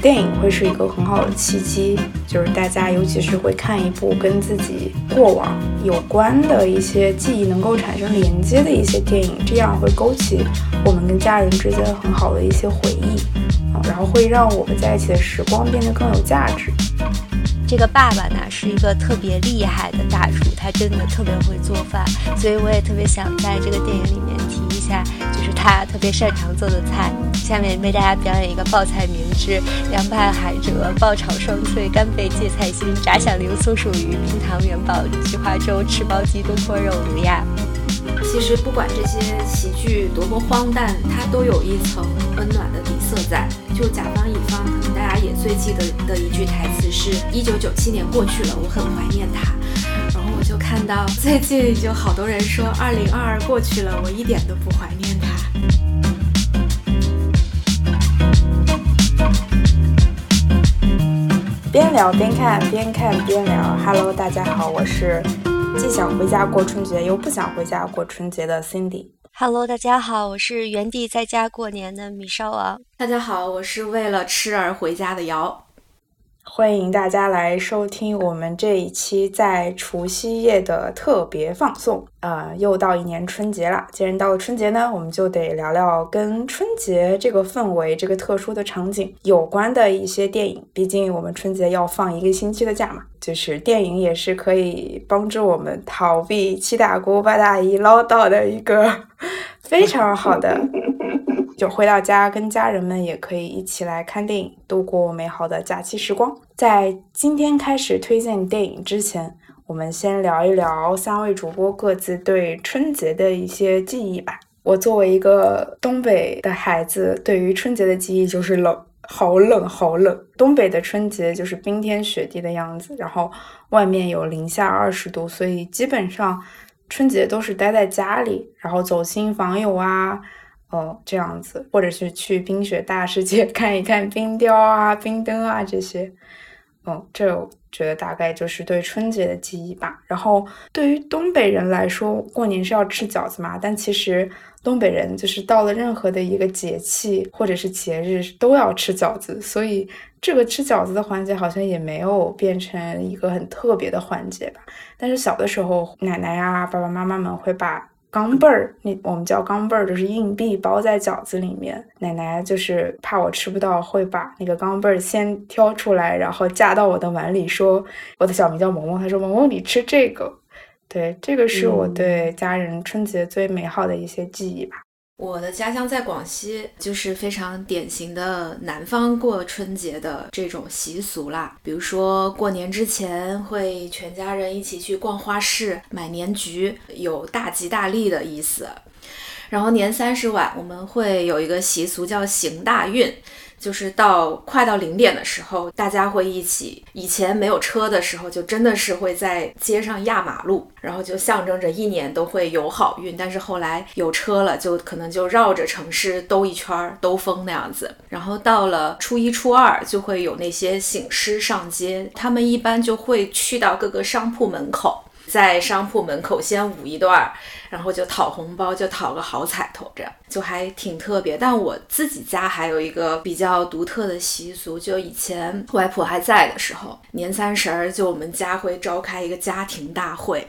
电影会是一个很好的契机，就是大家尤其是会看一部跟自己过往有关的一些记忆能够产生连接的一些电影，这样会勾起我们跟家人之间很好的一些回忆啊，然后会让我们在一起的时光变得更有价值。这个爸爸呢是一个特别厉害的大厨，他真的特别会做饭，所以我也特别想在这个电影里面提一下，他特别擅长做的菜。下面为大家表演一个爆菜名之：凉拌海蜇、爆炒双脆、干贝芥菜心、炸响铃、松鼠鱼、冰糖元宝、菊花粥、赤煲鸡、东坡肉、卤鸭。其实不管这些喜剧多么荒诞，它都有一层温暖的底色在。就甲方乙方，可能大家也最记得的一句台词是：一九九七年过去了，我很怀念他。然后我就看到最近就好多人说二零二二过去了，我一点都不怀念他。边聊边看，边看边聊。Hello，大家好，我是。既想回家过春节，又不想回家过春节的 Cindy。Hello，大家好，我是原地在家过年的米少王。大家好，我是为了吃而回家的瑶。欢迎大家来收听我们这一期在除夕夜的特别放送。呃，又到一年春节了。既然到了春节呢，我们就得聊聊跟春节这个氛围、这个特殊的场景有关的一些电影。毕竟我们春节要放一个星期的假嘛，就是电影也是可以帮助我们逃避七大姑八大姨唠叨的一个 非常好的。就回到家，跟家人们也可以一起来看电影，度过美好的假期时光。在今天开始推荐电影之前，我们先聊一聊三位主播各自对春节的一些记忆吧。我作为一个东北的孩子，对于春节的记忆就是冷，好冷，好冷。东北的春节就是冰天雪地的样子，然后外面有零下二十度，所以基本上春节都是待在家里，然后走亲访友啊。哦，这样子，或者是去冰雪大世界 看一看冰雕啊、冰灯啊这些。嗯，这我觉得大概就是对春节的记忆吧。然后对于东北人来说，过年是要吃饺子嘛，但其实东北人就是到了任何的一个节气或者是节日都要吃饺子，所以这个吃饺子的环节好像也没有变成一个很特别的环节吧。但是小的时候，奶奶呀、爸爸妈妈们会把。钢镚儿，那我们叫钢镚儿，就是硬币包在饺子里面。奶奶就是怕我吃不到，会把那个钢镚儿先挑出来，然后夹到我的碗里，说我的小名叫萌萌，她说萌萌你吃这个。对，这个是我对家人春节最美好的一些记忆吧。我的家乡在广西，就是非常典型的南方过春节的这种习俗啦。比如说过年之前会全家人一起去逛花市买年桔，有大吉大利的意思。然后年三十晚我们会有一个习俗叫行大运。就是到快到零点的时候，大家会一起。以前没有车的时候，就真的是会在街上压马路，然后就象征着一年都会有好运。但是后来有车了，就可能就绕着城市兜一圈儿，兜风那样子。然后到了初一、初二，就会有那些醒狮上街，他们一般就会去到各个商铺门口。在商铺门口先舞一段，然后就讨红包，就讨个好彩头，这样就还挺特别。但我自己家还有一个比较独特的习俗，就以前外婆还在的时候，年三十儿就我们家会召开一个家庭大会。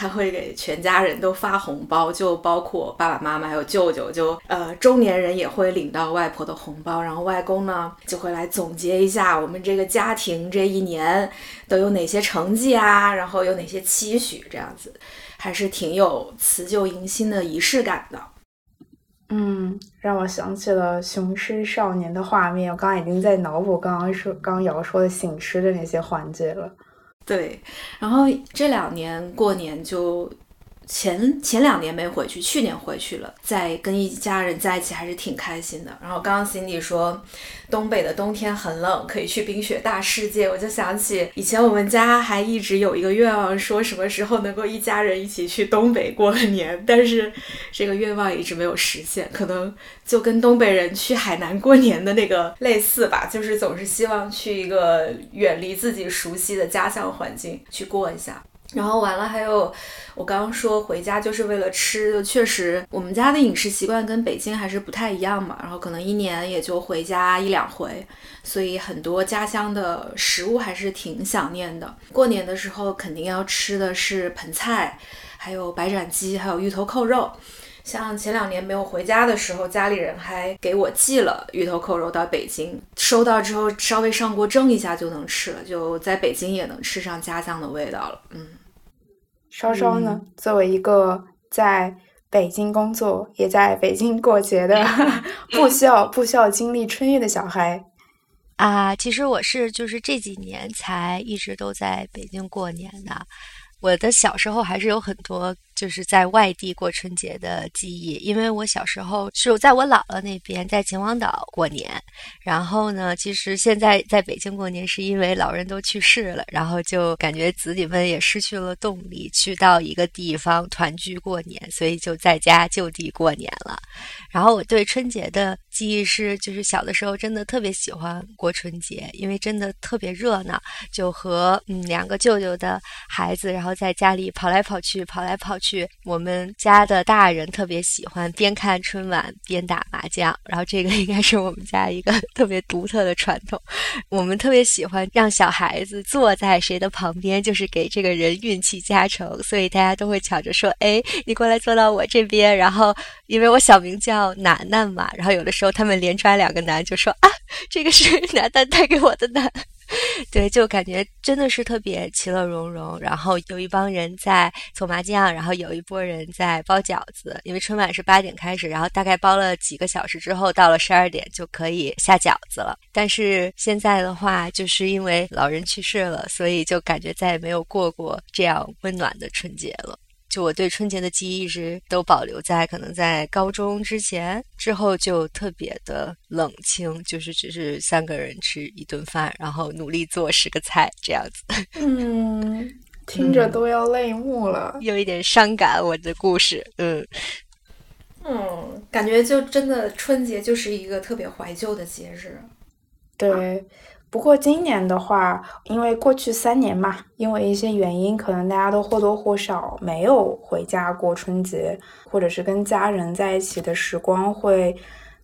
他会给全家人都发红包，就包括爸爸妈妈还有舅舅，就呃中年人也会领到外婆的红包，然后外公呢就会来总结一下我们这个家庭这一年都有哪些成绩啊，然后有哪些期许，这样子还是挺有辞旧迎新的仪式感的。嗯，让我想起了雄狮少年的画面，我刚刚已经在脑补刚刚说刚瑶说的醒狮的那些环节了。对，然后这两年过年就前前两年没回去，去年回去了，在跟一家人在一起还是挺开心的。然后刚刚 Cindy 说。东北的冬天很冷，可以去冰雪大世界。我就想起以前我们家还一直有一个愿望，说什么时候能够一家人一起去东北过个年，但是这个愿望一直没有实现。可能就跟东北人去海南过年的那个类似吧，就是总是希望去一个远离自己熟悉的家乡环境去过一下。然后完了，还有我刚刚说回家就是为了吃，确实我们家的饮食习惯跟北京还是不太一样嘛。然后可能一年也就回家一两回，所以很多家乡的食物还是挺想念的。过年的时候肯定要吃的是盆菜，还有白斩鸡，还有芋头扣肉。像前两年没有回家的时候，家里人还给我寄了芋头扣肉到北京，收到之后稍微上锅蒸一下就能吃了，就在北京也能吃上家乡的味道了。嗯，稍稍呢，作为一个在北京工作也在北京过节的，不需要不需要经历春运的小孩啊，其实我是就是这几年才一直都在北京过年的，我的小时候还是有很多。就是在外地过春节的记忆，因为我小时候是在我姥姥那边，在秦皇岛过年。然后呢，其实现在在北京过年，是因为老人都去世了，然后就感觉子女们也失去了动力去到一个地方团聚过年，所以就在家就地过年了。然后我对春节的记忆是，就是小的时候真的特别喜欢过春节，因为真的特别热闹，就和嗯两个舅舅的孩子，然后在家里跑来跑去，跑来跑去。去我们家的大人特别喜欢边看春晚边打麻将，然后这个应该是我们家一个 特别独特的传统。我们特别喜欢让小孩子坐在谁的旁边，就是给这个人运气加成，所以大家都会抢着说：“哎，你过来坐到我这边。”然后因为我小名叫楠楠嘛，然后有的时候他们连抓两个男，就说：“啊，这个是 楠楠带给我的楠。” 对，就感觉真的是特别其乐融融。然后有一帮人在搓麻将，然后有一波人在包饺子。因为春晚是八点开始，然后大概包了几个小时之后，到了十二点就可以下饺子了。但是现在的话，就是因为老人去世了，所以就感觉再也没有过过这样温暖的春节了。就我对春节的记忆一直都保留在可能在高中之前，之后就特别的冷清，就是只是三个人吃一顿饭，然后努力做十个菜这样子。嗯，听着都要泪目了，有一点伤感。我的故事，嗯嗯，感觉就真的春节就是一个特别怀旧的节日。对。不过今年的话，因为过去三年嘛，因为一些原因，可能大家都或多或少没有回家过春节，或者是跟家人在一起的时光会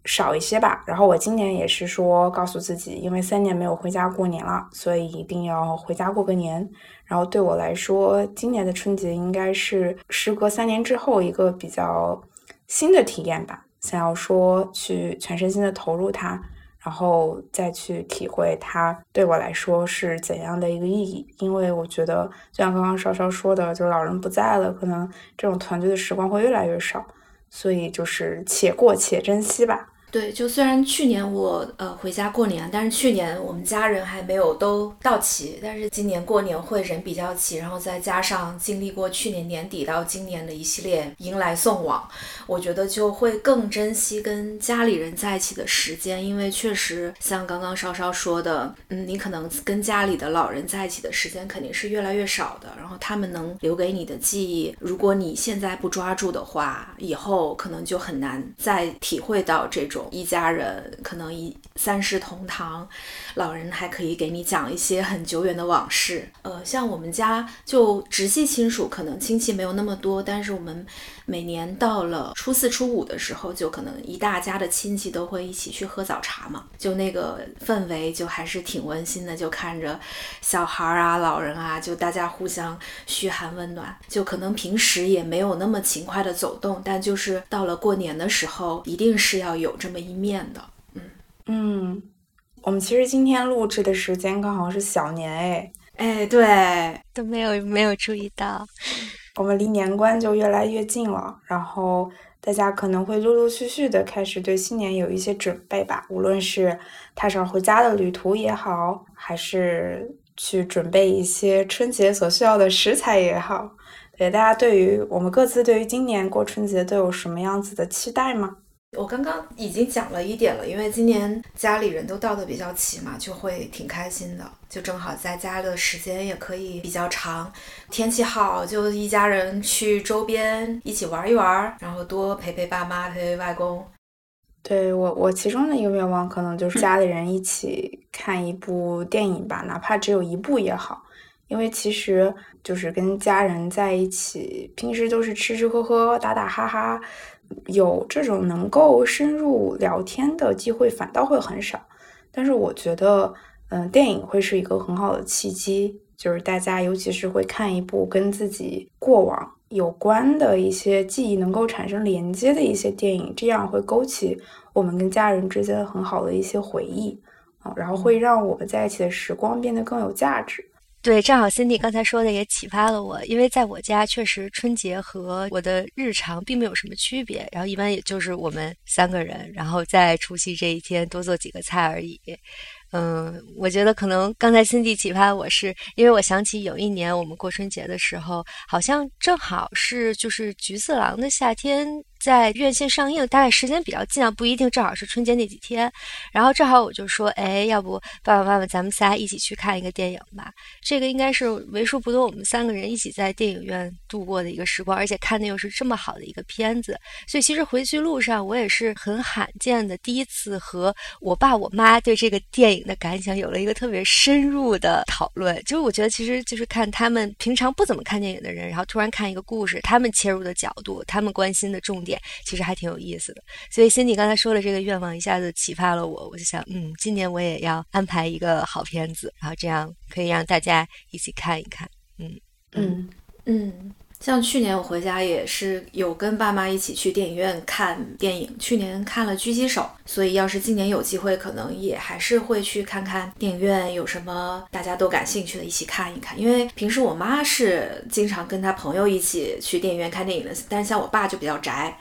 少一些吧。然后我今年也是说，告诉自己，因为三年没有回家过年了，所以一定要回家过个年。然后对我来说，今年的春节应该是时隔三年之后一个比较新的体验吧，想要说去全身心的投入它。然后再去体会它对我来说是怎样的一个意义，因为我觉得，就像刚刚稍稍说的，就是老人不在了，可能这种团聚的时光会越来越少，所以就是且过且珍惜吧。对，就虽然去年我呃回家过年，但是去年我们家人还没有都到齐，但是今年过年会人比较齐，然后再加上经历过去年年底到今年的一系列迎来送往，我觉得就会更珍惜跟家里人在一起的时间，因为确实像刚刚稍稍说的，嗯，你可能跟家里的老人在一起的时间肯定是越来越少的，然后他们能留给你的记忆，如果你现在不抓住的话，以后可能就很难再体会到这种。一家人可能一三世同堂，老人还可以给你讲一些很久远的往事。呃，像我们家就直系亲属，可能亲戚没有那么多，但是我们每年到了初四初五的时候，就可能一大家的亲戚都会一起去喝早茶嘛，就那个氛围就还是挺温馨的。就看着小孩啊、老人啊，就大家互相嘘寒问暖。就可能平时也没有那么勤快的走动，但就是到了过年的时候，一定是要有这么。一面的，嗯嗯，我们其实今天录制的时间刚好是小年，哎哎，对，都没有没有注意到，我们离年关就越来越近了，然后大家可能会陆陆续续的开始对新年有一些准备吧，无论是踏上回家的旅途也好，还是去准备一些春节所需要的食材也好，对大家对于我们各自对于今年过春节都有什么样子的期待吗？我刚刚已经讲了一点了，因为今年家里人都到的比较齐嘛，就会挺开心的，就正好在家的时间也可以比较长，天气好，就一家人去周边一起玩一玩，然后多陪陪爸妈，陪陪外公。对我，我其中的一个愿望可能就是家里人一起看一部电影吧，哪怕只有一部也好，因为其实就是跟家人在一起，平时都是吃吃喝喝、打打哈哈，有这种能够深入聊天的机会反倒会很少。但是我觉得，嗯，电影会是一个很好的契机，就是大家尤其是会看一部跟自己过往有关的一些记忆能够产生连接的一些电影，这样会勾起我们跟家人之间很好的一些回忆啊，然后会让我们在一起的时光变得更有价值。对，正好 Cindy 刚才说的也启发了我，因为在我家确实春节和我的日常并没有什么区别，然后一般也就是我们三个人，然后在除夕这一天多做几个菜而已。嗯，我觉得可能刚才 Cindy 启发我是因为我想起有一年我们过春节的时候，好像正好是就是菊次郎的夏天。在院线上映，大概时间比较近啊，不一定正好是春节那几天。然后正好我就说，哎，要不爸爸妈妈咱们仨一起去看一个电影吧？这个应该是为数不多我们三个人一起在电影院度过的一个时光，而且看的又是这么好的一个片子。所以其实回去路上，我也是很罕见的第一次和我爸我妈对这个电影的感想有了一个特别深入的讨论。就是我觉得其实就是看他们平常不怎么看电影的人，然后突然看一个故事，他们切入的角度，他们关心的重点。其实还挺有意思的，所以辛迪刚才说的这个愿望一下子启发了我，我就想，嗯，今年我也要安排一个好片子，然后这样可以让大家一起看一看，嗯。嗯嗯。像去年我回家也是有跟爸妈一起去电影院看电影，去年看了《狙击手》，所以要是今年有机会，可能也还是会去看看电影院有什么大家都感兴趣的，一起看一看。因为平时我妈是经常跟她朋友一起去电影院看电影的，但是像我爸就比较宅，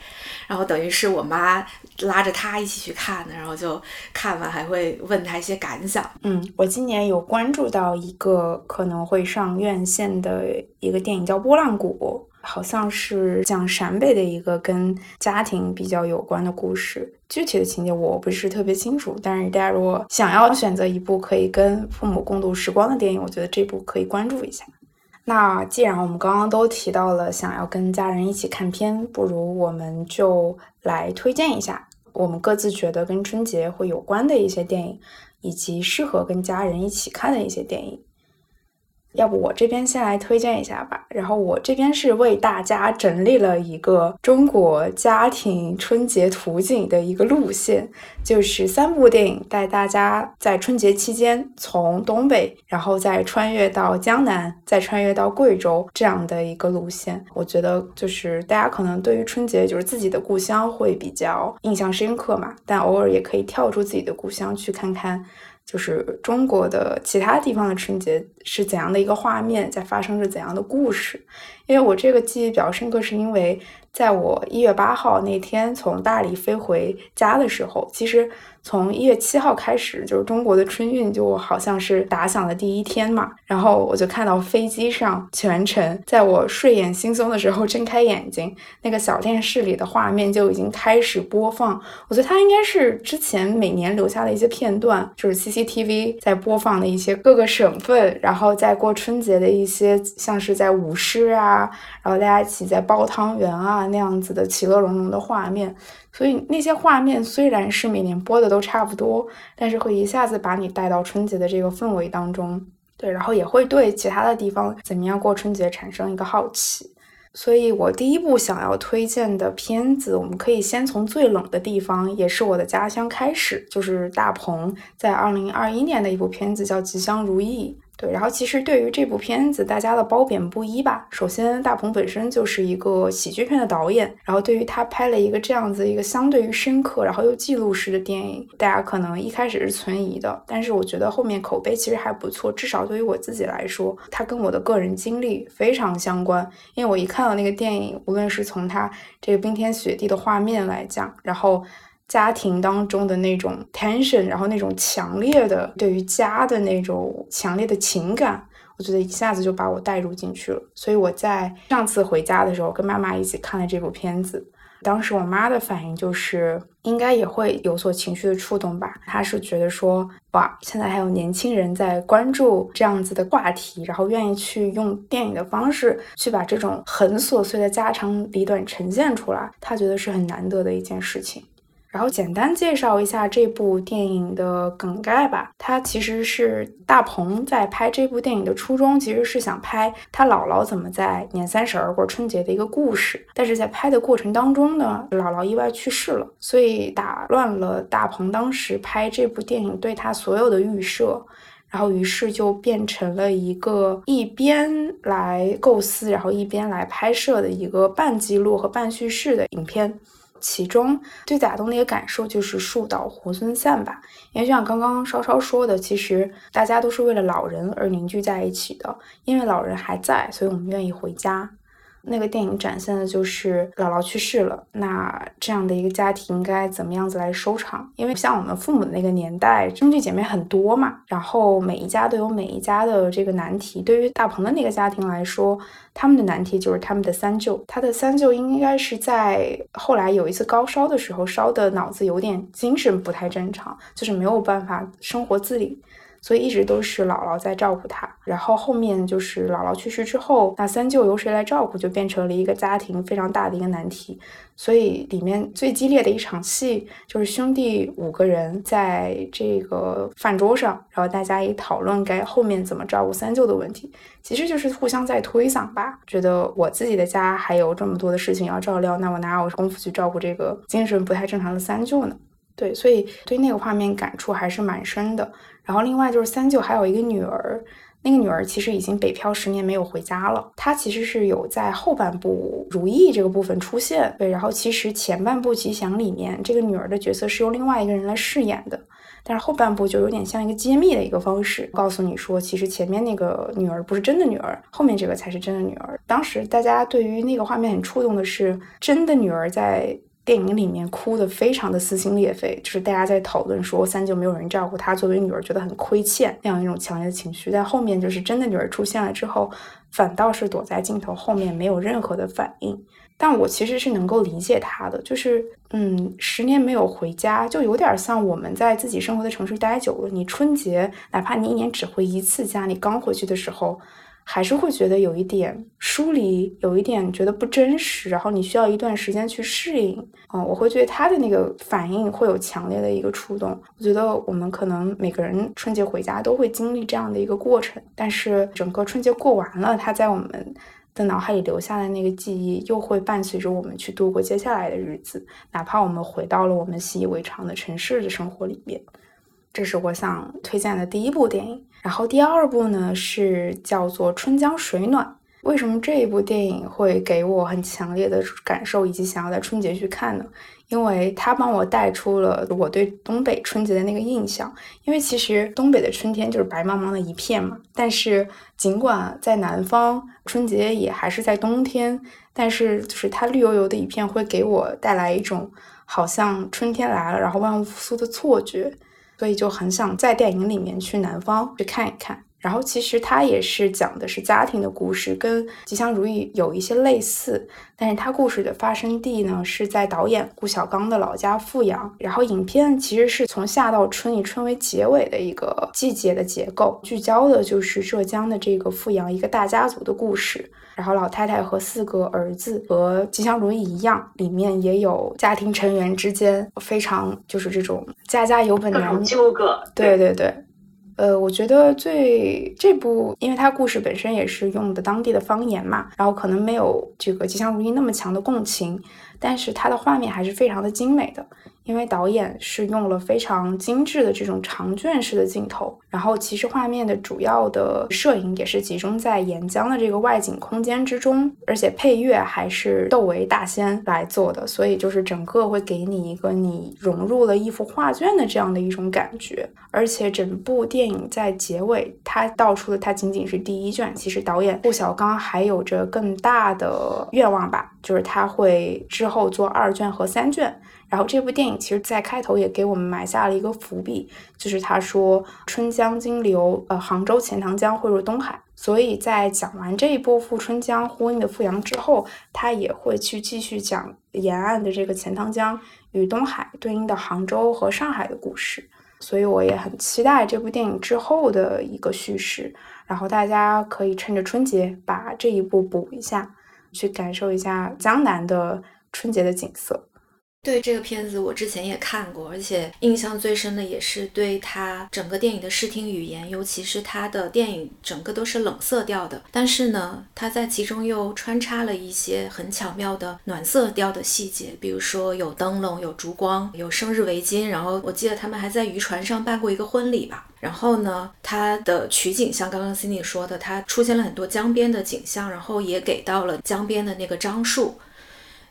然后等于是我妈拉着他一起去看的，然后就看完还会问他一些感想。嗯，我今年有关注到一个可能会上院线的一个电影，叫《波浪鼓》。好像是讲陕北的一个跟家庭比较有关的故事，具体的情节我不是特别清楚。但是大家如果想要选择一部可以跟父母共度时光的电影，我觉得这部可以关注一下。那既然我们刚刚都提到了想要跟家人一起看片，不如我们就来推荐一下我们各自觉得跟春节会有关的一些电影，以及适合跟家人一起看的一些电影。要不我这边先来推荐一下吧，然后我这边是为大家整理了一个中国家庭春节图景的一个路线，就是三部电影带大家在春节期间从东北，然后再穿越到江南，再穿越到贵州这样的一个路线。我觉得就是大家可能对于春节就是自己的故乡会比较印象深刻嘛，但偶尔也可以跳出自己的故乡去看看。就是中国的其他地方的春节是怎样的一个画面，在发生着怎样的故事？因为我这个记忆比较深刻，是因为在我一月八号那天从大理飞回家的时候，其实。从一月七号开始，就是中国的春运就好像是打响的第一天嘛。然后我就看到飞机上全程，在我睡眼惺忪的时候睁开眼睛，那个小电视里的画面就已经开始播放。我觉得它应该是之前每年留下的一些片段，就是 CCTV 在播放的一些各个省份，然后在过春节的一些像是在舞狮啊，然后大家一起在包汤圆啊那样子的其乐融融的画面。所以那些画面虽然是每年播的都差不多，但是会一下子把你带到春节的这个氛围当中，对，然后也会对其他的地方怎么样过春节产生一个好奇。所以我第一部想要推荐的片子，我们可以先从最冷的地方，也是我的家乡开始，就是大鹏在二零二一年的一部片子叫《吉祥如意》。对，然后其实对于这部片子，大家的褒贬不一吧。首先，大鹏本身就是一个喜剧片的导演，然后对于他拍了一个这样子一个相对于深刻，然后又记录式的电影，大家可能一开始是存疑的，但是我觉得后面口碑其实还不错，至少对于我自己来说，它跟我的个人经历非常相关。因为我一看到那个电影，无论是从它这个冰天雪地的画面来讲，然后。家庭当中的那种 tension，然后那种强烈的对于家的那种强烈的情感，我觉得一下子就把我带入进去了。所以我在上次回家的时候，跟妈妈一起看了这部片子，当时我妈的反应就是应该也会有所情绪的触动吧。她是觉得说，哇，现在还有年轻人在关注这样子的话题，然后愿意去用电影的方式去把这种很琐碎的家长里短呈现出来，她觉得是很难得的一件事情。然后简单介绍一下这部电影的梗概吧。它其实是大鹏在拍这部电影的初衷，其实是想拍他姥姥怎么在年三十儿过春节的一个故事。但是在拍的过程当中呢，姥姥意外去世了，所以打乱了大鹏当时拍这部电影对他所有的预设。然后于是就变成了一个一边来构思，然后一边来拍摄的一个半记录和半叙事的影片。其中最打动的一个感受就是树倒猢狲散吧，因为就像刚刚稍稍说的，其实大家都是为了老人而凝聚在一起的，因为老人还在，所以我们愿意回家。那个电影展现的就是姥姥去世了，那这样的一个家庭应该怎么样子来收场？因为像我们父母的那个年代，兄弟姐妹很多嘛，然后每一家都有每一家的这个难题。对于大鹏的那个家庭来说，他们的难题就是他们的三舅，他的三舅应该是在后来有一次高烧的时候烧的脑子有点精神不太正常，就是没有办法生活自理。所以一直都是姥姥在照顾他，然后后面就是姥姥去世之后，那三舅由谁来照顾，就变成了一个家庭非常大的一个难题。所以里面最激烈的一场戏，就是兄弟五个人在这个饭桌上，然后大家一讨论该后面怎么照顾三舅的问题，其实就是互相在推搡吧。觉得我自己的家还有这么多的事情要照料，那我哪有功夫去照顾这个精神不太正常的三舅呢？对，所以对那个画面感触还是蛮深的。然后另外就是三舅还有一个女儿，那个女儿其实已经北漂十年没有回家了。她其实是有在后半部如意这个部分出现，对。然后其实前半部吉祥里面这个女儿的角色是由另外一个人来饰演的，但是后半部就有点像一个揭秘的一个方式，告诉你说其实前面那个女儿不是真的女儿，后面这个才是真的女儿。当时大家对于那个画面很触动的是，真的女儿在。电影里面哭的非常的撕心裂肺，就是大家在讨论说三舅没有人照顾她，作为女儿觉得很亏欠那样一种强烈的情绪。但后面就是真的女儿出现了之后，反倒是躲在镜头后面没有任何的反应。但我其实是能够理解她的，就是嗯，十年没有回家，就有点像我们在自己生活的城市待久了，你春节哪怕你一年只回一次家，你刚回去的时候。还是会觉得有一点疏离，有一点觉得不真实，然后你需要一段时间去适应。嗯，我会觉得他的那个反应会有强烈的一个触动。我觉得我们可能每个人春节回家都会经历这样的一个过程，但是整个春节过完了，他在我们的脑海里留下的那个记忆，又会伴随着我们去度过接下来的日子，哪怕我们回到了我们习以为常的城市的生活里面。这是我想推荐的第一部电影，然后第二部呢是叫做《春江水暖》。为什么这一部电影会给我很强烈的感受，以及想要在春节去看呢？因为它帮我带出了我对东北春节的那个印象。因为其实东北的春天就是白茫茫的一片嘛，但是尽管在南方春节也还是在冬天，但是就是它绿油油的一片，会给我带来一种好像春天来了，然后万物复苏的错觉。所以就很想在电影里面去南方去看一看。然后其实它也是讲的是家庭的故事，跟《吉祥如意》有一些类似，但是它故事的发生地呢是在导演顾晓刚的老家富阳。然后影片其实是从夏到春，以春为结尾的一个季节的结构，聚焦的就是浙江的这个富阳一个大家族的故事。然后老太太和四个儿子和《吉祥如意》一样，里面也有家庭成员之间非常就是这种家家有本难纠葛。对对对。呃，我觉得最这部，因为它故事本身也是用的当地的方言嘛，然后可能没有这个《吉祥如意》那么强的共情，但是它的画面还是非常的精美的。因为导演是用了非常精致的这种长卷式的镜头，然后其实画面的主要的摄影也是集中在沿江的这个外景空间之中，而且配乐还是窦唯大仙来做的，所以就是整个会给你一个你融入了一幅画卷的这样的一种感觉。而且整部电影在结尾，它道出的它仅仅是第一卷，其实导演顾晓刚还有着更大的愿望吧，就是他会之后做二卷和三卷。然后这部电影其实，在开头也给我们埋下了一个伏笔，就是他说春江金流，呃，杭州钱塘江汇入东海。所以在讲完这一波富春江呼应的富阳之后，他也会去继续讲沿岸的这个钱塘江与东海对应的杭州和上海的故事。所以我也很期待这部电影之后的一个叙事。然后大家可以趁着春节把这一部补一下，去感受一下江南的春节的景色。对这个片子，我之前也看过，而且印象最深的也是对他整个电影的视听语言，尤其是他的电影整个都是冷色调的，但是呢，他在其中又穿插了一些很巧妙的暖色调的细节，比如说有灯笼、有烛光、有生日围巾，然后我记得他们还在渔船上办过一个婚礼吧。然后呢，他的取景像刚刚 Cindy 说的，他出现了很多江边的景象，然后也给到了江边的那个樟树。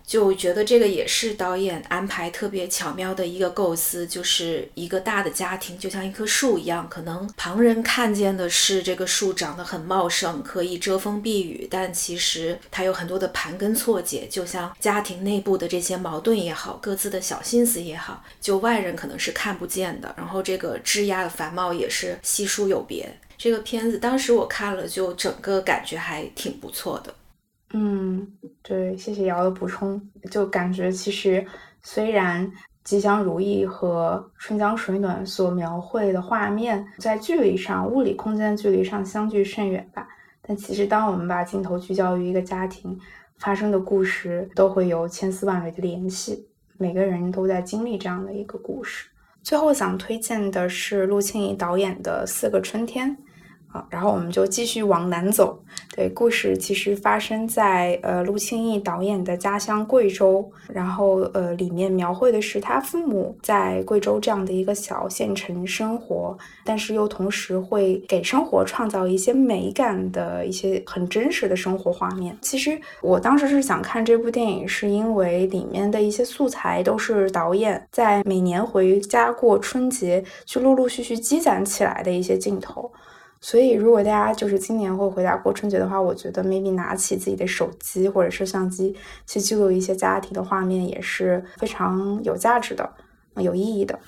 就觉得这个也是导演安排特别巧妙的一个构思，就是一个大的家庭，就像一棵树一样，可能旁人看见的是这个树长得很茂盛，可以遮风避雨，但其实它有很多的盘根错节，就像家庭内部的这些矛盾也好，各自的小心思也好，就外人可能是看不见的。然后这个枝桠的繁茂也是稀疏有别。这个片子当时我看了，就整个感觉还挺不错的。嗯，对，谢谢瑶的补充。就感觉其实虽然吉祥如意和春江水暖所描绘的画面在距离上、物理空间距离上相距甚远吧，但其实当我们把镜头聚焦于一个家庭发生的故事，都会有千丝万缕的联系。每个人都在经历这样的一个故事。最后想推荐的是陆庆怡导演的《四个春天》。啊，然后我们就继续往南走。对，故事其实发生在呃陆庆义导演的家乡贵州，然后呃里面描绘的是他父母在贵州这样的一个小县城生活，但是又同时会给生活创造一些美感的一些很真实的生活画面。其实我当时是想看这部电影，是因为里面的一些素材都是导演在每年回家过春节去陆陆续续积攒起来的一些镜头。所以，如果大家就是今年会回家过春节的话，我觉得 maybe 拿起自己的手机或者摄像机去记录一些家庭的画面，也是非常有价值的、有意义的。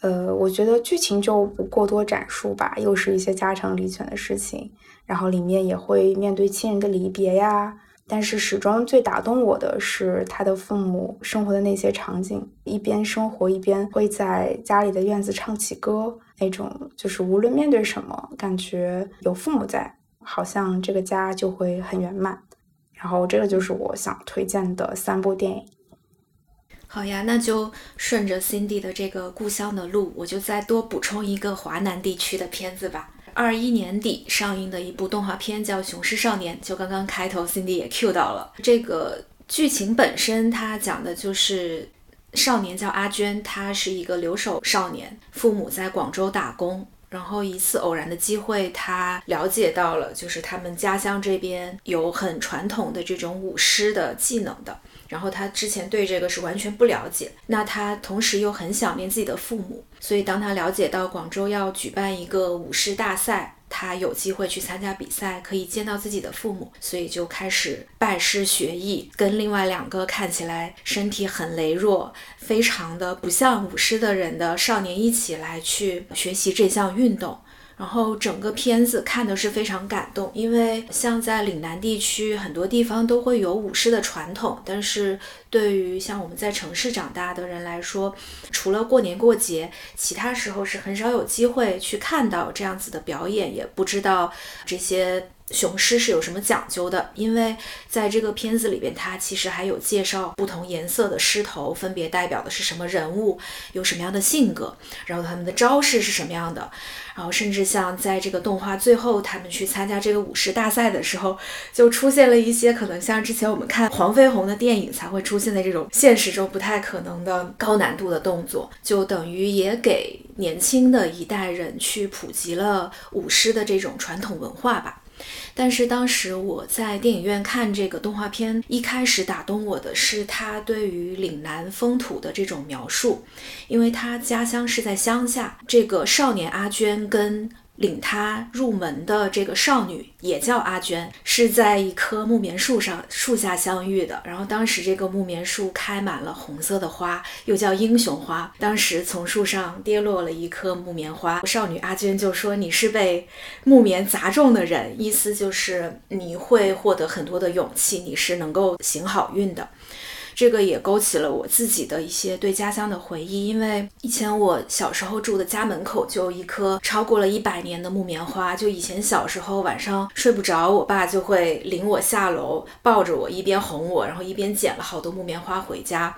呃，我觉得剧情就不过多展述吧，又是一些家长里短的事情，然后里面也会面对亲人的离别呀。但是始终最打动我的是他的父母生活的那些场景，一边生活一边会在家里的院子唱起歌，那种就是无论面对什么，感觉有父母在，好像这个家就会很圆满。然后这个就是我想推荐的三部电影。好呀，那就顺着 Cindy 的这个故乡的路，我就再多补充一个华南地区的片子吧。二一年底上映的一部动画片叫《雄狮少年》，就刚刚开头 Cindy 也 cue 到了。这个剧情本身，它讲的就是少年叫阿娟，他是一个留守少年，父母在广州打工，然后一次偶然的机会，他了解到了，就是他们家乡这边有很传统的这种舞狮的技能的。然后他之前对这个是完全不了解，那他同时又很想念自己的父母，所以当他了解到广州要举办一个舞狮大赛，他有机会去参加比赛，可以见到自己的父母，所以就开始拜师学艺，跟另外两个看起来身体很羸弱、非常的不像舞狮的人的少年一起来去学习这项运动。然后整个片子看的是非常感动，因为像在岭南地区，很多地方都会有舞狮的传统，但是对于像我们在城市长大的人来说，除了过年过节，其他时候是很少有机会去看到这样子的表演，也不知道这些。雄狮是有什么讲究的？因为在这个片子里边，它其实还有介绍不同颜色的狮头分别代表的是什么人物，有什么样的性格，然后他们的招式是什么样的，然后甚至像在这个动画最后，他们去参加这个舞狮大赛的时候，就出现了一些可能像之前我们看黄飞鸿的电影才会出现的这种现实中不太可能的高难度的动作，就等于也给年轻的一代人去普及了舞狮的这种传统文化吧。但是当时我在电影院看这个动画片，一开始打动我的是他对于岭南风土的这种描述，因为他家乡是在乡下，这个少年阿娟跟。领他入门的这个少女也叫阿娟，是在一棵木棉树上树下相遇的。然后当时这个木棉树开满了红色的花，又叫英雄花。当时从树上跌落了一颗木棉花，少女阿娟就说：“你是被木棉砸中的人，意思就是你会获得很多的勇气，你是能够行好运的。”这个也勾起了我自己的一些对家乡的回忆，因为以前我小时候住的家门口就有一棵超过了一百年的木棉花。就以前小时候晚上睡不着，我爸就会领我下楼，抱着我一边哄我，然后一边捡了好多木棉花回家。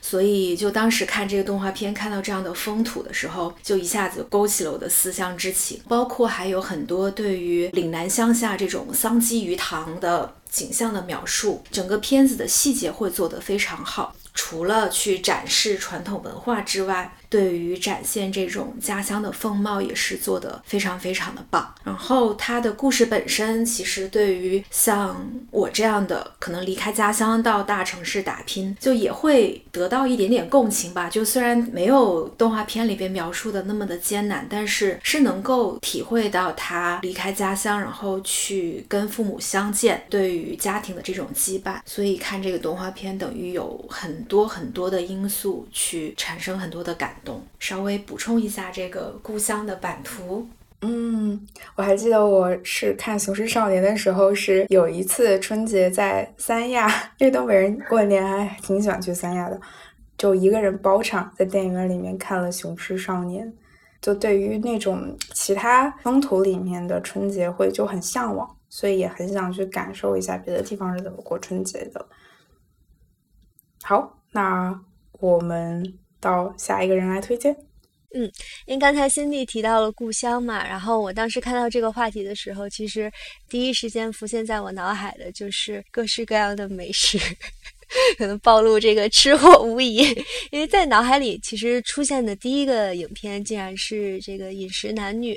所以就当时看这个动画片，看到这样的风土的时候，就一下子勾起了我的思乡之情。包括还有很多对于岭南乡下这种桑基鱼塘的景象的描述，整个片子的细节会做得非常好。除了去展示传统文化之外，对于展现这种家乡的风貌也是做得非常非常的棒。然后它的故事本身，其实对于像我这样的可能离开家乡到大城市打拼，就也会得到一点点共情吧。就虽然没有动画片里边描述的那么的艰难，但是是能够体会到他离开家乡，然后去跟父母相见，对于家庭的这种羁绊。所以看这个动画片，等于有很多很多的因素去产生很多的感稍微补充一下这个故乡的版图。嗯，我还记得我是看《雄狮少年》的时候，是有一次春节在三亚，因为东北人过年还挺喜欢去三亚的，就一个人包场在电影院里面看了《雄狮少年》，就对于那种其他风土里面的春节会就很向往，所以也很想去感受一下别的地方是怎么过春节的。好，那我们。到下一个人来推荐。嗯，因为刚才辛蒂提到了故乡嘛，然后我当时看到这个话题的时候，其实第一时间浮现在我脑海的就是各式各样的美食。可能暴露这个吃货无疑，因为在脑海里其实出现的第一个影片竟然是这个《饮食男女》。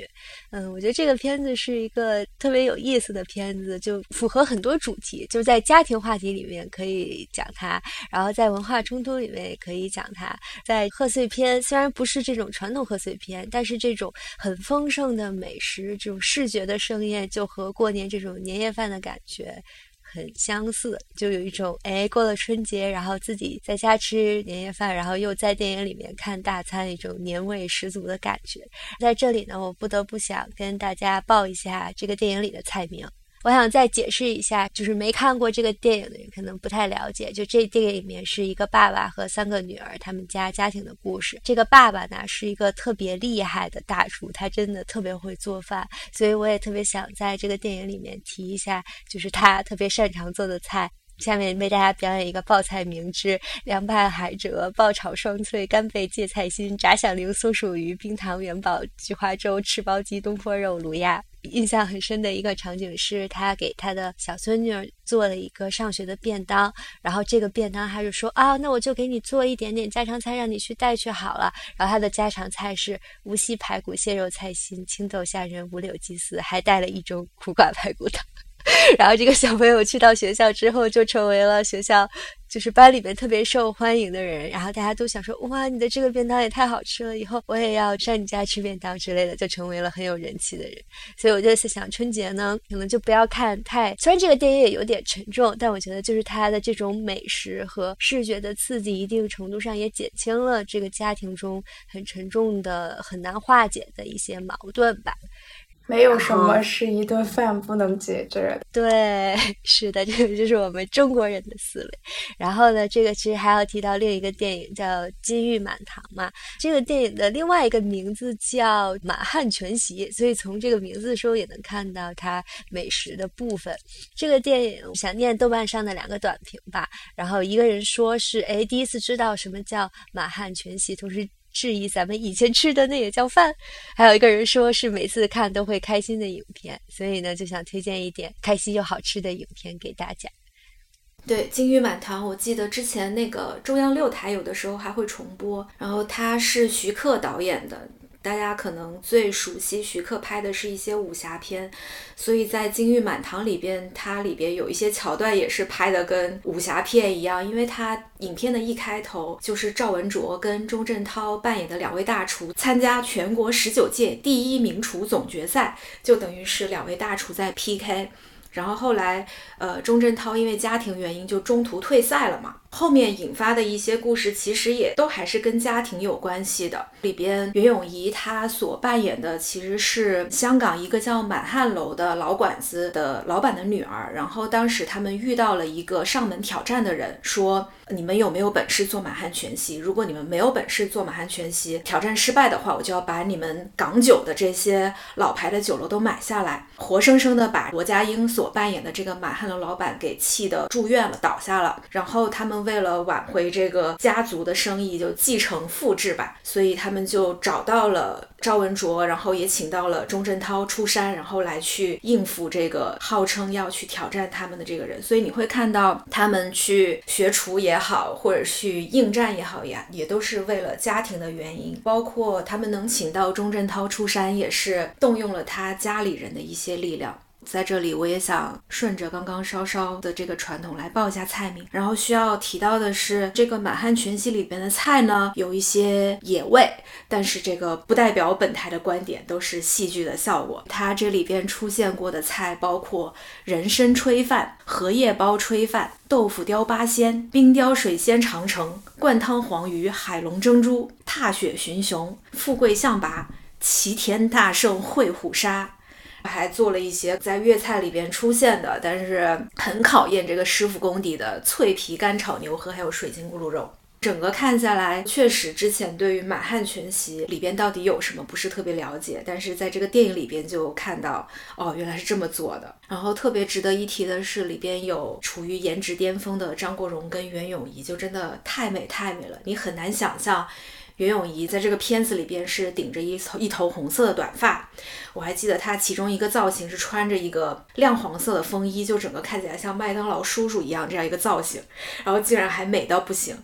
嗯，我觉得这个片子是一个特别有意思的片子，就符合很多主题，就是在家庭话题里面可以讲它，然后在文化冲突里面也可以讲它，在贺岁片虽然不是这种传统贺岁片，但是这种很丰盛的美食，这种视觉的盛宴，就和过年这种年夜饭的感觉。很相似，就有一种哎，过了春节，然后自己在家吃年夜饭，然后又在电影里面看大餐，一种年味十足的感觉。在这里呢，我不得不想跟大家报一下这个电影里的菜名。我想再解释一下，就是没看过这个电影的人可能不太了解。就这电影里面是一个爸爸和三个女儿他们家家庭的故事。这个爸爸呢是一个特别厉害的大厨，他真的特别会做饭，所以我也特别想在这个电影里面提一下，就是他特别擅长做的菜。下面为大家表演一个爆菜名之：凉拌海蜇、爆炒双脆、干贝芥菜心、炸响铃、松鼠鱼、冰糖元宝、菊花粥、吃包鸡、东坡肉、卤鸭。印象很深的一个场景是他给他的小孙女做了一个上学的便当，然后这个便当他就说啊，那我就给你做一点点家常菜，让你去带去好了。然后他的家常菜是无锡排骨、蟹肉菜心、青豆虾仁、五柳鸡丝，还带了一盅苦瓜排骨汤。然后这个小朋友去到学校之后，就成为了学校就是班里面特别受欢迎的人。然后大家都想说：“哇，你的这个便当也太好吃了，以后我也要上你家吃便当之类的。”就成为了很有人气的人。所以我就在想，春节呢，可能就不要看太……虽然这个电影也有点沉重，但我觉得就是它的这种美食和视觉的刺激，一定程度上也减轻了这个家庭中很沉重的、很难化解的一些矛盾吧。没有什么是一顿饭不能解决的。对，是的，这个就是我们中国人的思维。然后呢，这个其实还要提到另一个电影叫《金玉满堂》嘛。这个电影的另外一个名字叫《满汉全席》，所以从这个名字中也能看到它美食的部分。这个电影想念豆瓣上的两个短评吧。然后一个人说是哎第一次知道什么叫满汉全席，同时。质疑咱们以前吃的那也叫饭，还有一个人说是每次看都会开心的影片，所以呢就想推荐一点开心又好吃的影片给大家。对《金玉满堂》，我记得之前那个中央六台有的时候还会重播，然后它是徐克导演的。大家可能最熟悉徐克拍的是一些武侠片，所以在《金玉满堂》里边，它里边有一些桥段也是拍的跟武侠片一样，因为它影片的一开头就是赵文卓跟钟镇涛扮演的两位大厨参加全国十九届第一名厨总决赛，就等于是两位大厨在 PK。然后后来，呃，钟镇涛因为家庭原因就中途退赛了嘛。后面引发的一些故事，其实也都还是跟家庭有关系的。里边袁咏仪她所扮演的其实是香港一个叫满汉楼的老馆子的老板的女儿。然后当时他们遇到了一个上门挑战的人，说。你们有没有本事做满汉全席？如果你们没有本事做满汉全席，挑战失败的话，我就要把你们港酒的这些老牌的酒楼都买下来，活生生的把罗家英所扮演的这个满汉楼老板给气得住院了，倒下了。然后他们为了挽回这个家族的生意，就继承复制吧，所以他们就找到了赵文卓，然后也请到了钟镇涛出山，然后来去应付这个号称要去挑战他们的这个人。所以你会看到他们去学厨也好，或者去应战也好呀，也都是为了家庭的原因。包括他们能请到钟镇涛出山，也是动用了他家里人的一些力量。在这里，我也想顺着刚刚稍稍的这个传统来报一下菜名。然后需要提到的是，这个满汉全席里边的菜呢，有一些野味，但是这个不代表本台的观点，都是戏剧的效果。它这里边出现过的菜包括人参炊饭、荷叶包炊饭、豆腐雕八仙、冰雕水仙长城、灌汤黄鱼、海龙蒸猪、踏雪寻熊、富贵象拔、齐天大圣会虎沙。还做了一些在粤菜里边出现的，但是很考验这个师傅功底的脆皮干炒牛河，还有水晶咕噜肉。整个看下来，确实之前对于满汉全席里边到底有什么不是特别了解，但是在这个电影里边就看到，哦，原来是这么做的。然后特别值得一提的是，里边有处于颜值巅峰的张国荣跟袁咏仪，就真的太美太美了，你很难想象。袁咏仪在这个片子里边是顶着一头一头红色的短发，我还记得她其中一个造型是穿着一个亮黄色的风衣，就整个看起来像麦当劳叔叔一样这样一个造型，然后竟然还美到不行。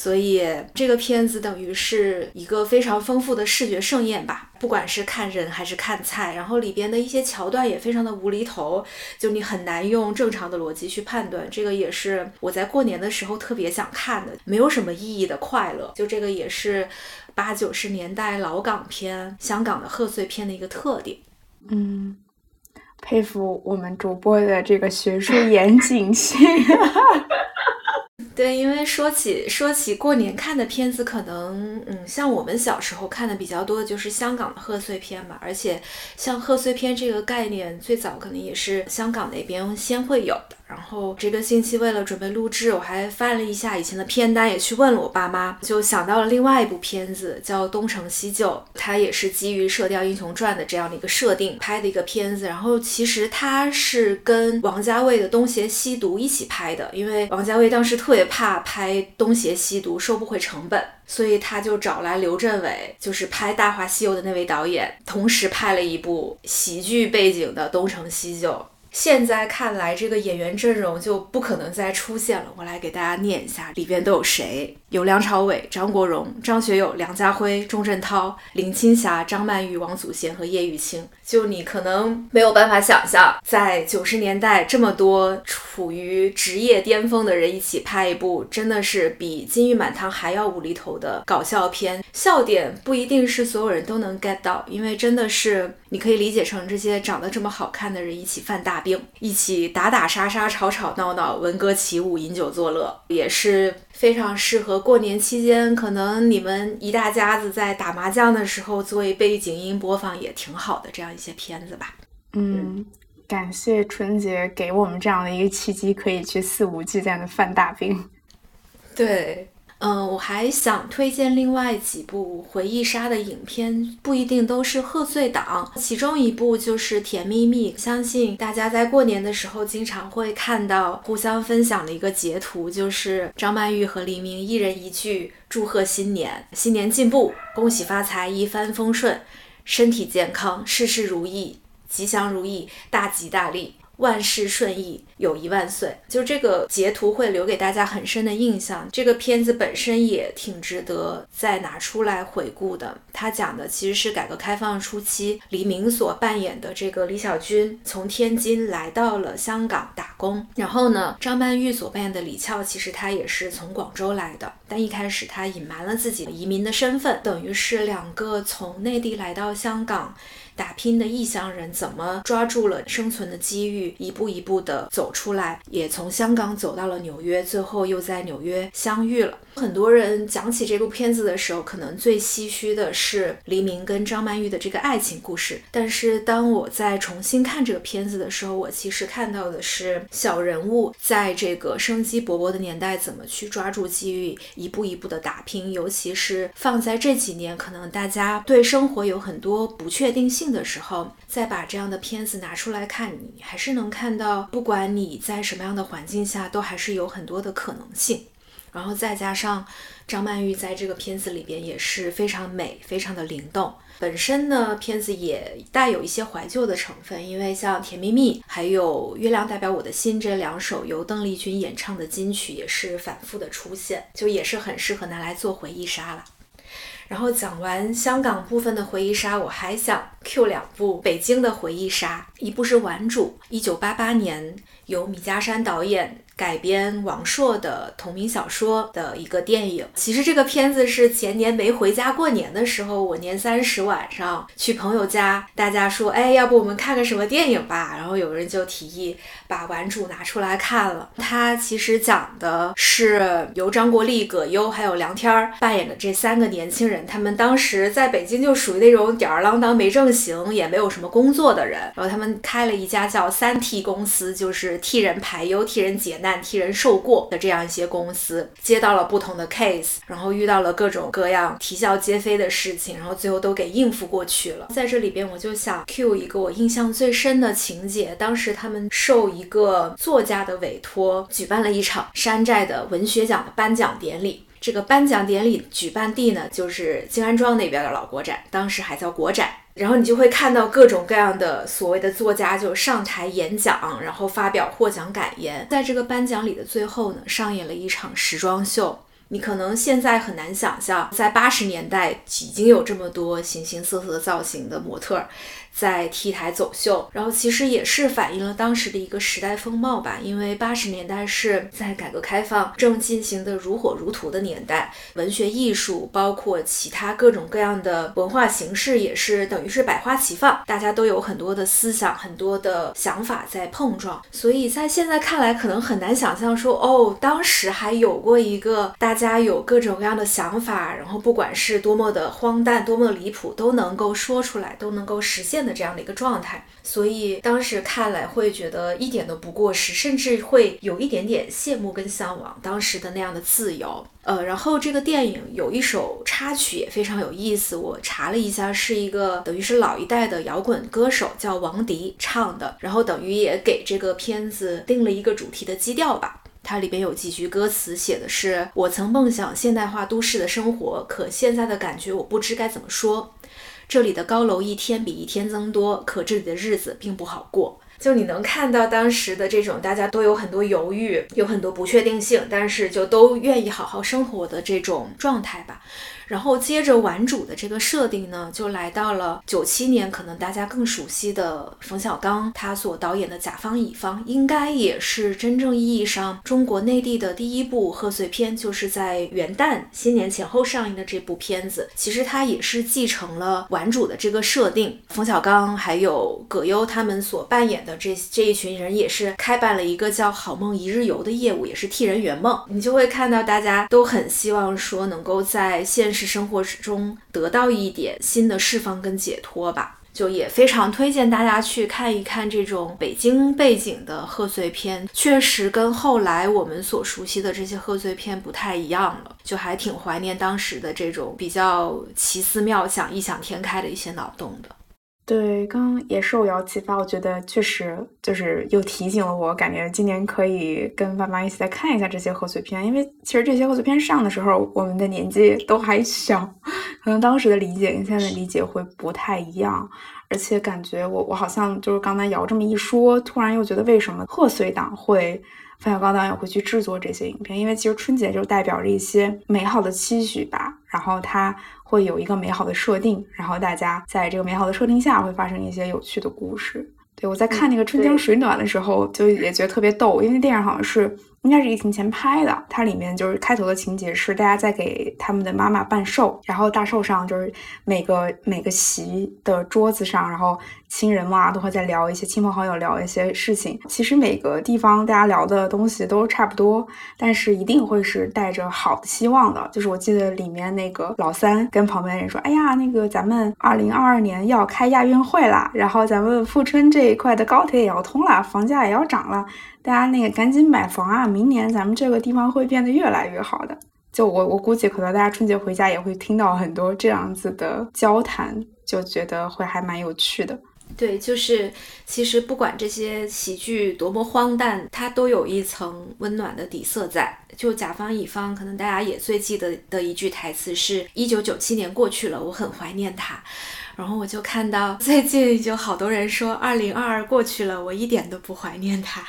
所以这个片子等于是一个非常丰富的视觉盛宴吧，不管是看人还是看菜，然后里边的一些桥段也非常的无厘头，就你很难用正常的逻辑去判断。这个也是我在过年的时候特别想看的，没有什么意义的快乐。就这个也是八九十年代老港片、香港的贺岁片的一个特点。嗯，佩服我们主播的这个学术严谨性。对，因为说起说起过年看的片子，可能嗯，像我们小时候看的比较多的就是香港的贺岁片吧，而且像贺岁片这个概念，最早可能也是香港那边先会有的。然后这个星期为了准备录制，我还翻了一下以前的片单，也去问了我爸妈，就想到了另外一部片子叫《东成西就》，它也是基于《射雕英雄传》的这样的一个设定拍的一个片子。然后其实它是跟王家卫的《东邪西毒》一起拍的，因为王家卫当时特别怕拍《东邪西毒》收不回成本，所以他就找来刘镇伟，就是拍《大话西游》的那位导演，同时拍了一部喜剧背景的《东成西就》。现在看来，这个演员阵容就不可能再出现了。我来给大家念一下，里边都有谁。有梁朝伟、张国荣、张学友、梁家辉、钟镇涛、林青霞、张曼玉、王祖贤和叶玉卿。就你可能没有办法想象，在九十年代这么多处于职业巅峰的人一起拍一部，真的是比《金玉满堂》还要无厘头的搞笑片。笑点不一定是所有人都能 get 到，因为真的是你可以理解成这些长得这么好看的人一起犯大病，一起打打杀杀、吵吵闹闹、闻歌起舞、饮酒作乐，也是。非常适合过年期间，可能你们一大家子在打麻将的时候作为背景音播放也挺好的，这样一些片子吧。嗯，感谢春节给我们这样的一个契机，可以去肆无忌惮的犯大病。对。嗯，我还想推荐另外几部回忆杀的影片，不一定都是贺岁档。其中一部就是《甜蜜蜜》，相信大家在过年的时候经常会看到互相分享的一个截图，就是张曼玉和黎明一人一句祝贺新年，新年进步，恭喜发财，一帆风顺，身体健康，事事如意，吉祥如意，大吉大利。万事顺意，友谊万岁。就这个截图会留给大家很深的印象。这个片子本身也挺值得再拿出来回顾的。它讲的其实是改革开放初期，黎明所扮演的这个李小军从天津来到了香港打工。然后呢，张曼玉所扮演的李俏，其实她也是从广州来的，但一开始她隐瞒了自己移民的身份，等于是两个从内地来到香港。打拼的异乡人怎么抓住了生存的机遇，一步一步的走出来，也从香港走到了纽约，最后又在纽约相遇了。很多人讲起这部片子的时候，可能最唏嘘的是黎明跟张曼玉的这个爱情故事。但是当我在重新看这个片子的时候，我其实看到的是小人物在这个生机勃勃的年代怎么去抓住机遇，一步一步的打拼。尤其是放在这几年，可能大家对生活有很多不确定性。的时候，再把这样的片子拿出来看，你还是能看到，不管你在什么样的环境下，都还是有很多的可能性。然后再加上张曼玉在这个片子里边也是非常美，非常的灵动。本身呢，片子也带有一些怀旧的成分，因为像《甜蜜蜜》还有《月亮代表我的心》这两首由邓丽君演唱的金曲也是反复的出现，就也是很适合拿来做回忆杀了。然后讲完香港部分的回忆杀，我还想 Q 两部北京的回忆杀，一部是《顽主》，一九八八年由米家山导演。改编王朔的同名小说的一个电影。其实这个片子是前年没回家过年的时候，我年三十晚上去朋友家，大家说，哎，要不我们看个什么电影吧？然后有人就提议把《顽主》拿出来看了。它其实讲的是由张国立、葛优还有梁天儿扮演的这三个年轻人，他们当时在北京就属于那种吊儿郎当、没正形，也没有什么工作的人。然后他们开了一家叫三替公司，就是替人排忧、替人解难。替人受过的这样一些公司，接到了不同的 case，然后遇到了各种各样啼笑皆非的事情，然后最后都给应付过去了。在这里边，我就想 cue 一个我印象最深的情节。当时他们受一个作家的委托，举办了一场山寨的文学奖的颁奖典礼。这个颁奖典礼举办地呢，就是静安庄那边的老国展，当时还叫国展。然后你就会看到各种各样的所谓的作家就上台演讲，然后发表获奖感言。在这个颁奖礼的最后呢，上演了一场时装秀。你可能现在很难想象，在八十年代已经有这么多形形色色的造型的模特。在 T 台走秀，然后其实也是反映了当时的一个时代风貌吧。因为八十年代是在改革开放正进行的如火如荼的年代，文学艺术包括其他各种各样的文化形式也是等于是百花齐放，大家都有很多的思想、很多的想法在碰撞。所以在现在看来，可能很难想象说，哦，当时还有过一个大家有各种各样的想法，然后不管是多么的荒诞、多么的离谱，都能够说出来，都能够实现。的这样的一个状态，所以当时看来会觉得一点都不过时，甚至会有一点点羡慕跟向往当时的那样的自由。呃，然后这个电影有一首插曲也非常有意思，我查了一下，是一个等于是老一代的摇滚歌手叫王迪唱的，然后等于也给这个片子定了一个主题的基调吧。它里边有几句歌词写的是：“我曾梦想现代化都市的生活，可现在的感觉我不知该怎么说。”这里的高楼一天比一天增多，可这里的日子并不好过。就你能看到当时的这种大家都有很多犹豫，有很多不确定性，但是就都愿意好好生活的这种状态吧。然后接着玩主的这个设定呢，就来到了九七年，可能大家更熟悉的冯小刚他所导演的《甲方乙方》，应该也是真正意义上中国内地的第一部贺岁片，就是在元旦新年前后上映的这部片子。其实它也是继承了玩主的这个设定，冯小刚还有葛优他们所扮演的这这一群人，也是开办了一个叫“好梦一日游”的业务，也是替人圆梦。你就会看到大家都很希望说能够在现实。是生活中得到一点新的释放跟解脱吧，就也非常推荐大家去看一看这种北京背景的贺岁片，确实跟后来我们所熟悉的这些贺岁片不太一样了，就还挺怀念当时的这种比较奇思妙想、异想天开的一些脑洞的。对，刚刚也受瑶启发，我觉得确实就是又提醒了我，感觉今年可以跟爸妈一起再看一下这些贺岁片，因为其实这些贺岁片上的时候，我们的年纪都还小，可能当时的理解跟现在的理解会不太一样，而且感觉我我好像就是刚才瑶这么一说，突然又觉得为什么贺岁档会。冯小刚导演会去制作这些影片，因为其实春节就代表着一些美好的期许吧。然后它会有一个美好的设定，然后大家在这个美好的设定下会发生一些有趣的故事。对我在看那个《春江水暖》的时候，就也觉得特别逗，因为电影好像是。应该是疫情前拍的，它里面就是开头的情节是大家在给他们的妈妈办寿，然后大寿上就是每个每个席的桌子上，然后亲人嘛都会在聊一些亲朋好友聊一些事情。其实每个地方大家聊的东西都差不多，但是一定会是带着好的希望的。就是我记得里面那个老三跟旁边人说：“哎呀，那个咱们二零二二年要开亚运会了，然后咱们富春这一块的高铁也要通了，房价也要涨了。”大家那个赶紧买房啊！明年咱们这个地方会变得越来越好的。就我我估计，可能大家春节回家也会听到很多这样子的交谈，就觉得会还蛮有趣的。对，就是其实不管这些喜剧多么荒诞，它都有一层温暖的底色在。就甲方乙方，可能大家也最记得的一句台词是“一九九七年过去了，我很怀念他”。然后我就看到最近就好多人说“二零二二过去了，我一点都不怀念他”。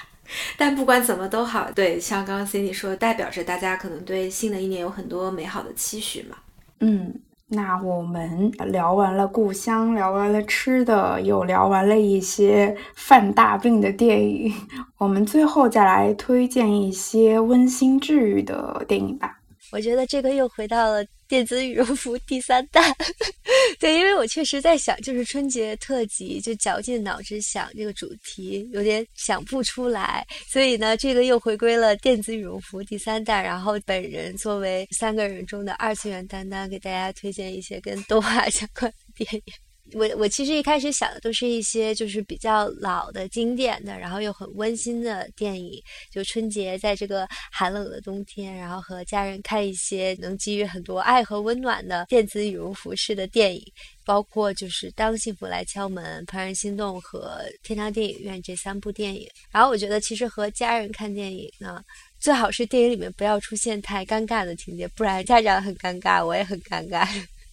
但不管怎么都好，对，像刚刚 Cindy 说，代表着大家可能对新的一年有很多美好的期许嘛。嗯。那我们聊完了故乡，聊完了吃的，又聊完了一些犯大病的电影，我们最后再来推荐一些温馨治愈的电影吧。我觉得这个又回到了电子羽绒服第三弹，对，因为我确实在想，就是春节特辑，就绞尽脑汁想这个主题，有点想不出来，所以呢，这个又回归了电子羽绒服第三弹，然后本人作为三个人中的二次元担当，给大家推荐一些跟动画相关的电影。我我其实一开始想的都是一些就是比较老的经典的，然后又很温馨的电影。就春节在这个寒冷的冬天，然后和家人看一些能给予很多爱和温暖的电子羽绒服式的电影，包括就是《当幸福来敲门》《怦然心动》和《天堂电影院》这三部电影。然后我觉得其实和家人看电影呢，最好是电影里面不要出现太尴尬的情节，不然家长很尴尬，我也很尴尬。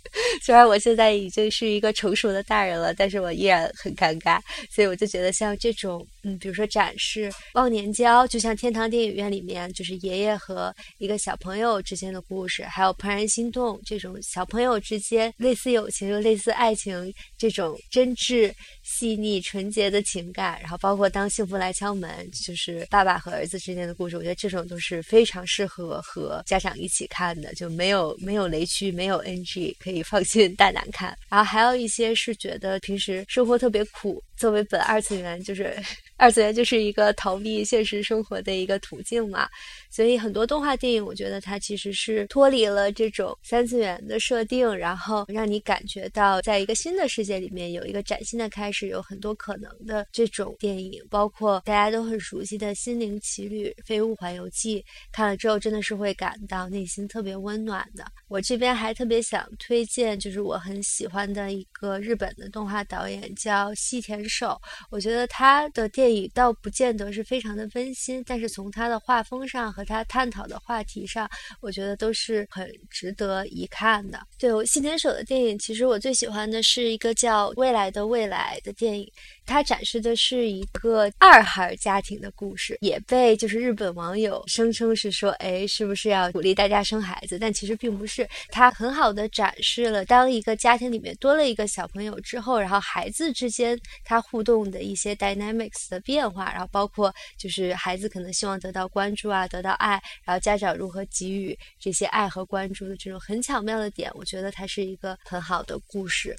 虽然我现在已经是一个成熟的大人了，但是我依然很尴尬，所以我就觉得像这种，嗯，比如说展示忘年交，就像天堂电影院里面，就是爷爷和一个小朋友之间的故事，还有怦然心动这种小朋友之间类似友情又类似爱情这种真挚、细腻、纯洁的情感，然后包括当幸福来敲门，就是爸爸和儿子之间的故事，我觉得这种都是非常适合和家长一起看的，就没有没有雷区，没有 NG，可以。放心大胆看，然后还有一些是觉得平时生活特别苦，作为本二次元就是。二次元就是一个逃避现实生活的一个途径嘛，所以很多动画电影，我觉得它其实是脱离了这种三次元的设定，然后让你感觉到在一个新的世界里面有一个崭新的开始，有很多可能的这种电影，包括大家都很熟悉的《心灵奇旅：飞屋环游记》，看了之后真的是会感到内心特别温暖的。我这边还特别想推荐，就是我很喜欢的一个日本的动画导演叫西田守，我觉得他的电。倒不见得是非常的温馨，但是从他的画风上和他探讨的话题上，我觉得都是很值得一看的。对我新田守的电影，其实我最喜欢的是一个叫《未来的未来》的电影。它展示的是一个二孩家庭的故事，也被就是日本网友声称是说，哎，是不是要鼓励大家生孩子？但其实并不是。它很好的展示了当一个家庭里面多了一个小朋友之后，然后孩子之间他互动的一些 dynamics 的变化，然后包括就是孩子可能希望得到关注啊，得到爱，然后家长如何给予这些爱和关注的这种很巧妙的点，我觉得它是一个很好的故事。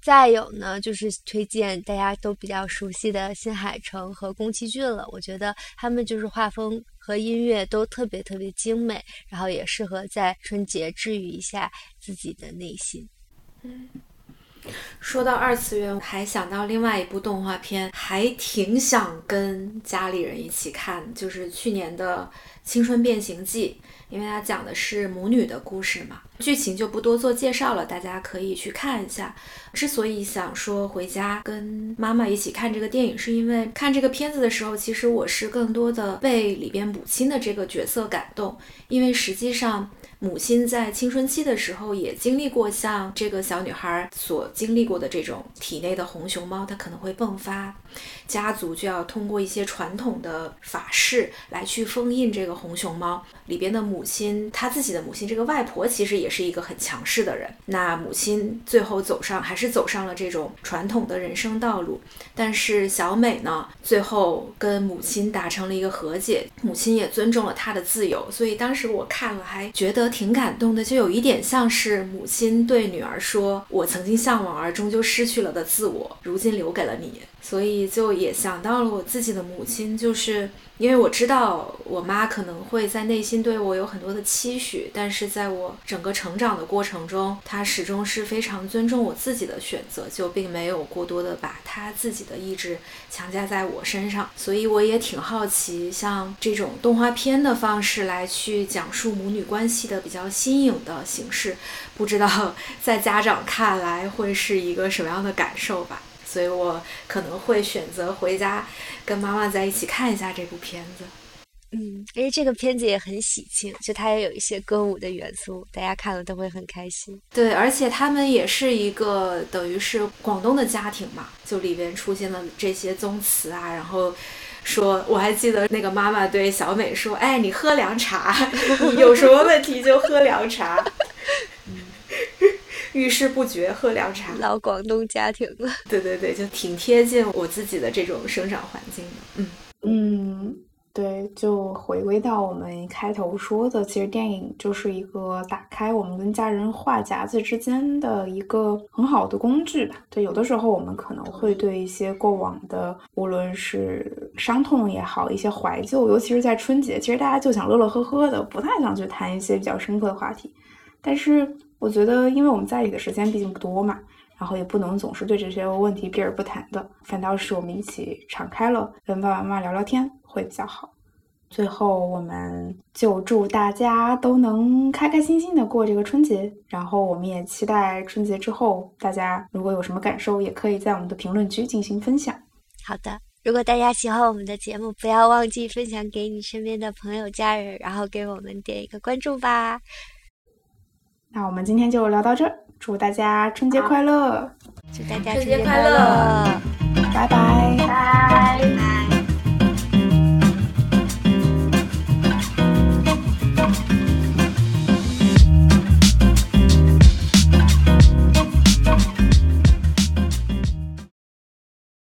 再有呢，就是推荐大家都比较熟悉的新海诚和宫崎骏了。我觉得他们就是画风和音乐都特别特别精美，然后也适合在春节治愈一下自己的内心。嗯，说到二次元，我还想到另外一部动画片，还挺想跟家里人一起看，就是去年的《青春变形记》。因为它讲的是母女的故事嘛，剧情就不多做介绍了，大家可以去看一下。之所以想说回家跟妈妈一起看这个电影，是因为看这个片子的时候，其实我是更多的被里边母亲的这个角色感动，因为实际上。母亲在青春期的时候也经历过像这个小女孩所经历过的这种体内的红熊猫，它可能会迸发，家族就要通过一些传统的法事来去封印这个红熊猫。里边的母亲，她自己的母亲这个外婆其实也是一个很强势的人。那母亲最后走上还是走上了这种传统的人生道路，但是小美呢，最后跟母亲达成了一个和解，母亲也尊重了她的自由。所以当时我看了还觉得。挺感动的，就有一点像是母亲对女儿说：“我曾经向往而终究失去了的自我，如今留给了你。”所以就也想到了我自己的母亲，就是因为我知道我妈可能会在内心对我有很多的期许，但是在我整个成长的过程中，她始终是非常尊重我自己的选择，就并没有过多的把她自己的意志强加在我身上。所以我也挺好奇，像这种动画片的方式来去讲述母女关系的比较新颖的形式，不知道 在家长看来会是一个什么样的感受吧。所以我可能会选择回家跟妈妈在一起看一下这部片子。嗯，因为这个片子也很喜庆，就它也有一些歌舞的元素，大家看了都会很开心。对，而且他们也是一个等于是广东的家庭嘛，就里边出现了这些宗祠啊，然后说我还记得那个妈妈对小美说：“哎，你喝凉茶，你有什么问题就喝凉茶。”遇事不决喝凉茶，老广东家庭 了。对对对，就挺贴近我自己的这种生长环境的。嗯嗯。对，就回归到我们开头说的，其实电影就是一个打开我们跟家人话匣子之间的一个很好的工具吧。对，有的时候我们可能会对一些过往的，无论是伤痛也好，一些怀旧，尤其是在春节，其实大家就想乐乐呵呵的，不太想去谈一些比较深刻的话题。但是我觉得，因为我们在一起的时间毕竟不多嘛，然后也不能总是对这些问题避而不谈的，反倒是我们一起敞开了跟爸爸妈妈聊聊天。会比较好。最后，我们就祝大家都能开开心心的过这个春节。然后，我们也期待春节之后，大家如果有什么感受，也可以在我们的评论区进行分享。好的，如果大家喜欢我们的节目，不要忘记分享给你身边的朋友、家人，然后给我们点一个关注吧。那我们今天就聊到这儿祝大家春节快乐。祝大家春节快乐。拜拜。拜。